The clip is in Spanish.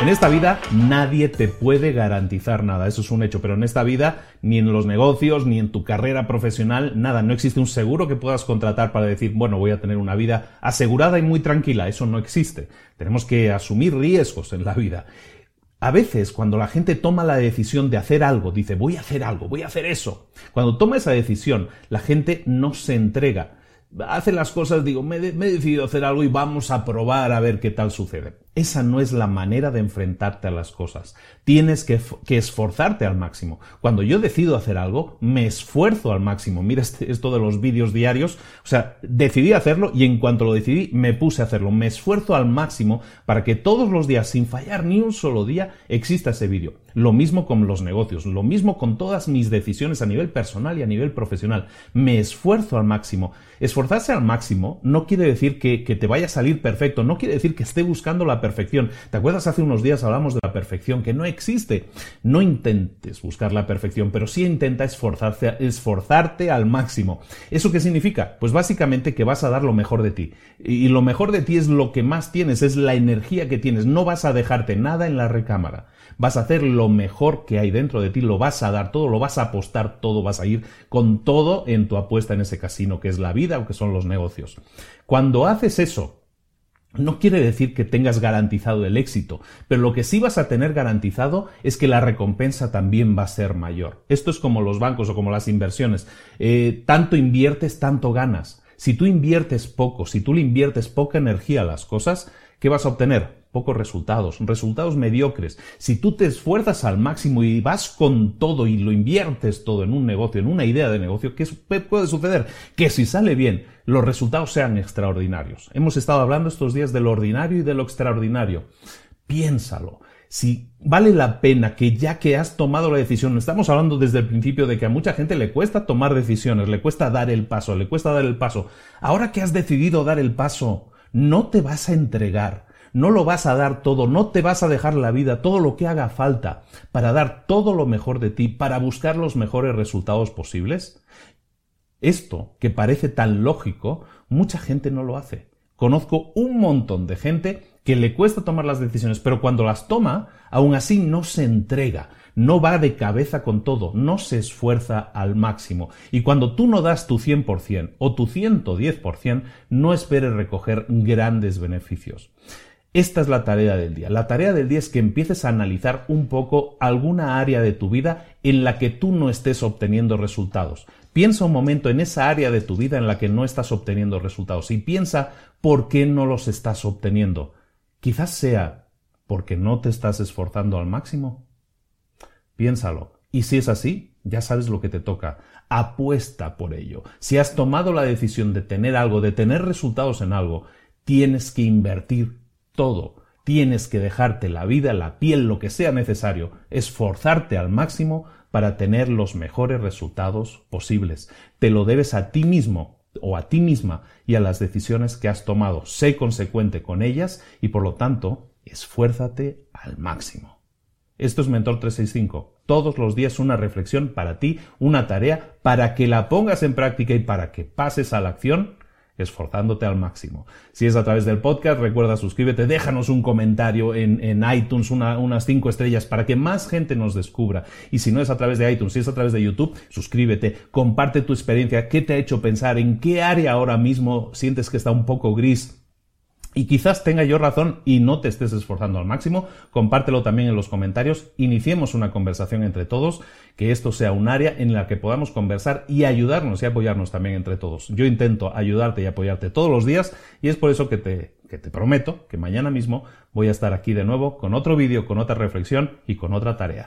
En esta vida nadie te puede garantizar nada, eso es un hecho, pero en esta vida ni en los negocios, ni en tu carrera profesional, nada, no existe un seguro que puedas contratar para decir, bueno, voy a tener una vida asegurada y muy tranquila, eso no existe. Tenemos que asumir riesgos en la vida. A veces, cuando la gente toma la decisión de hacer algo, dice, voy a hacer algo, voy a hacer eso. Cuando toma esa decisión, la gente no se entrega. Hace las cosas, digo, me, he decidido hacer algo y vamos a probar a ver qué tal sucede. Esa no es la manera de enfrentarte a las cosas. Tienes que, esforzarte al máximo. Cuando yo decido hacer algo, me esfuerzo al máximo. Mira este, esto de los vídeos diarios. O sea, decidí hacerlo y en cuanto lo decidí, me puse a hacerlo. Me esfuerzo al máximo para que todos los días, sin fallar ni un solo día, exista ese vídeo. Lo mismo con los negocios, lo mismo con todas mis decisiones a nivel personal y a nivel profesional. Me esfuerzo al máximo. Esforzarse al máximo no quiere decir que, te vaya a salir perfecto, no quiere decir que esté buscando la perfección. ¿Te acuerdas hace unos días hablamos de la perfección que no existe? No intentes buscar la perfección, pero sí intenta esforzarte, esforzarte al máximo. ¿Eso qué significa? Pues básicamente que vas a dar lo mejor de ti. Y lo mejor de ti es lo que más tienes, es la energía que tienes. No vas a dejarte nada en la recámara. Vas a hacer lo mejor que hay dentro de ti, lo vas a dar todo, lo vas a apostar todo, vas a ir con todo en tu apuesta en ese casino que es la vida o que son los negocios. Cuando haces eso, no quiere decir que tengas garantizado el éxito, pero lo que sí vas a tener garantizado es que la recompensa también va a ser mayor. Esto es como los bancos o como las inversiones. Eh, tanto inviertes, tanto ganas. Si tú inviertes poco, si tú le inviertes poca energía a las cosas, ¿qué vas a obtener? Pocos resultados, resultados mediocres. Si tú te esfuerzas al máximo y vas con todo y lo inviertes todo en un negocio, en una idea de negocio, ¿qué puede suceder? Que si sale bien, los resultados sean extraordinarios. Hemos estado hablando estos días de lo ordinario y de lo extraordinario. Piénsalo. Si vale la pena que ya que has tomado la decisión, estamos hablando desde el principio de que a mucha gente le cuesta tomar decisiones, le cuesta dar el paso, le cuesta dar el paso. Ahora que has decidido dar el paso, no te vas a entregar no lo vas a dar todo, no te vas a dejar la vida, todo lo que haga falta para dar todo lo mejor de ti, para buscar los mejores resultados posibles? Esto, que parece tan lógico, mucha gente no lo hace. Conozco un montón de gente que le cuesta tomar las decisiones, pero cuando las toma, aún así no se entrega, no va de cabeza con todo, no se esfuerza al máximo. Y cuando tú no das tu 100% o tu 110%, no esperes recoger grandes beneficios. Esta es la tarea del día. La tarea del día es que empieces a analizar un poco alguna área de tu vida en la que tú no estés obteniendo resultados. Piensa un momento en esa área de tu vida en la que no estás obteniendo resultados y piensa por qué no los estás obteniendo. Quizás sea porque no te estás esforzando al máximo. Piénsalo. Y si es así, ya sabes lo que te toca. Apuesta por ello. Si has tomado la decisión de tener algo, de tener resultados en algo, tienes que invertir todo. Tienes que dejarte la vida, la piel, lo que sea necesario, esforzarte al máximo para tener los mejores resultados posibles. Te lo debes a ti mismo o a ti misma y a las decisiones que has tomado. Sé consecuente con ellas y por lo tanto, esfuérzate al máximo. Esto es Mentor 365. Todos los días una reflexión para ti, una tarea para que la pongas en práctica y para que pases a la acción esforzándote al máximo. Si es a través del podcast, recuerda suscríbete, déjanos un comentario en, iTunes, unas cinco estrellas para que más gente nos descubra. Y si no es a través de iTunes, si es a través de YouTube, suscríbete, comparte tu experiencia, qué te ha hecho pensar, en qué área ahora mismo sientes que está un poco gris y quizás tenga yo razón y no te estés esforzando al máximo, compártelo también en los comentarios, iniciemos una conversación entre todos, que esto sea un área en la que podamos conversar y ayudarnos y apoyarnos también entre todos. Yo intento ayudarte y apoyarte todos los días y es por eso que te, que te prometo que mañana mismo voy a estar aquí de nuevo con otro vídeo, con otra reflexión y con otra tarea.